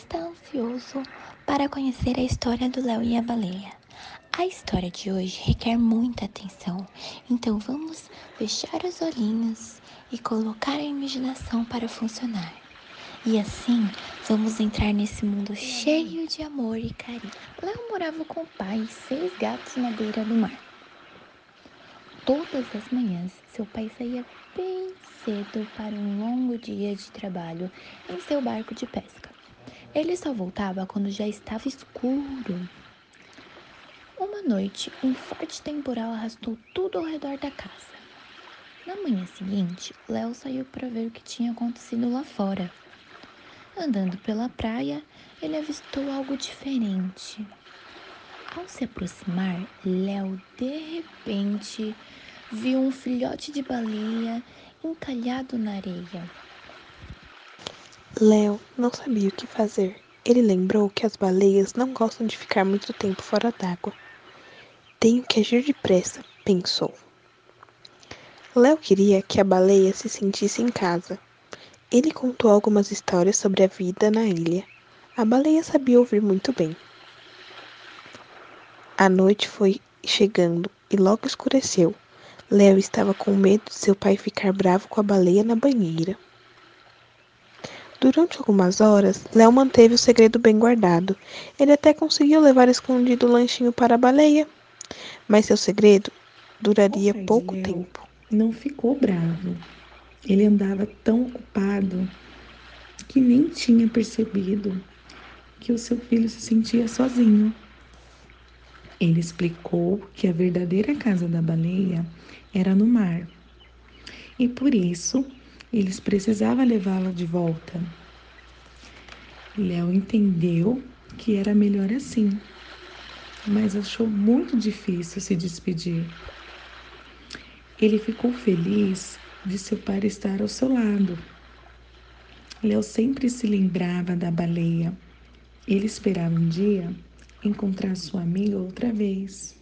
está ansioso para conhecer a história do Léo e a baleia? A história de hoje requer muita atenção, então vamos fechar os olhinhos e colocar a imaginação para funcionar. E assim vamos entrar nesse mundo cheio de amor e carinho. Léo morava com o pai e seis gatos na beira do mar. Todas as manhãs, seu pai saía bem cedo para um longo dia de trabalho em seu barco de pesca. Ele só voltava quando já estava escuro. Uma noite, um forte temporal arrastou tudo ao redor da casa. Na manhã seguinte, Léo saiu para ver o que tinha acontecido lá fora. Andando pela praia, ele avistou algo diferente. Ao se aproximar, Léo de repente viu um filhote de baleia encalhado na areia. Léo não sabia o que fazer. Ele lembrou que as baleias não gostam de ficar muito tempo fora d'água. Tenho que agir depressa, pensou. Léo queria que a baleia se sentisse em casa. Ele contou algumas histórias sobre a vida na ilha. A baleia sabia ouvir muito bem. A noite foi chegando e logo escureceu. Léo estava com medo de seu pai ficar bravo com a baleia na banheira. Durante algumas horas, Léo manteve o segredo bem guardado. Ele até conseguiu levar escondido o lanchinho para a baleia, mas seu segredo duraria pouco Léo tempo. Não ficou bravo. Ele andava tão ocupado que nem tinha percebido que o seu filho se sentia sozinho. Ele explicou que a verdadeira casa da baleia era no mar e por isso eles precisavam levá-la de volta. Léo entendeu que era melhor assim, mas achou muito difícil se despedir. Ele ficou feliz de seu pai estar ao seu lado. Léo sempre se lembrava da baleia. Ele esperava um dia encontrar sua amiga outra vez.